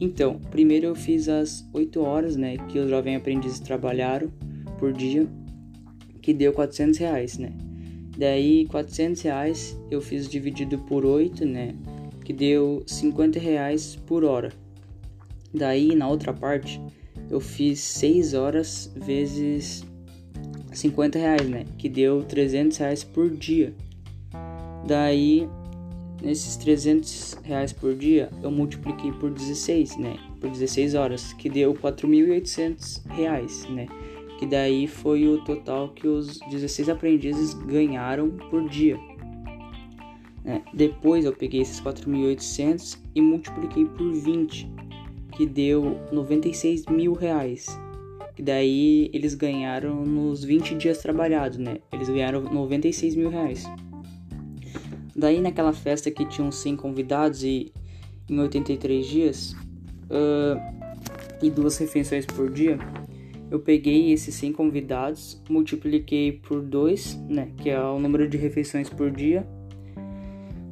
Então, primeiro eu fiz as 8 horas, né, que os jovens aprendizes trabalharam por dia, que deu 400 reais, né. Daí, 400 reais eu fiz dividido por 8, né, que deu 50 reais por hora. Daí, na outra parte, eu fiz 6 horas vezes 50 reais, né, que deu 300 reais por dia. Daí, nesses 300 reais por dia, eu multipliquei por 16, né? Por 16 horas, que deu 4.800 reais, né? Que daí foi o total que os 16 aprendizes ganharam por dia. Né? Depois eu peguei esses 4.800 e multipliquei por 20, que deu 96 mil reais. Que daí eles ganharam nos 20 dias trabalhados, né? Eles ganharam 96 mil reais. Daí naquela festa que tinham 100 convidados e em 83 dias uh, e duas refeições por dia, eu peguei esses 100 convidados, multipliquei por 2, né, que é o número de refeições por dia.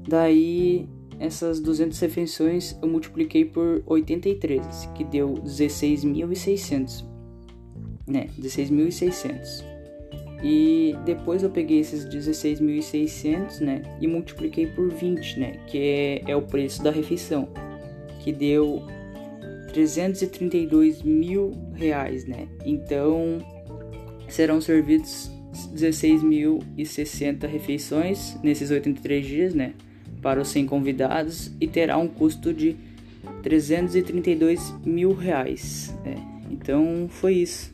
Daí essas 200 refeições eu multipliquei por 83, que deu 16.600, né, 16.600. E depois eu peguei esses 16.600, né, e multipliquei por 20, né, que é, é o preço da refeição, que deu 332 mil reais, né. Então serão servidos 16.060 refeições nesses 83 dias, né, para os 100 convidados e terá um custo de 332 mil reais. Né? Então foi isso.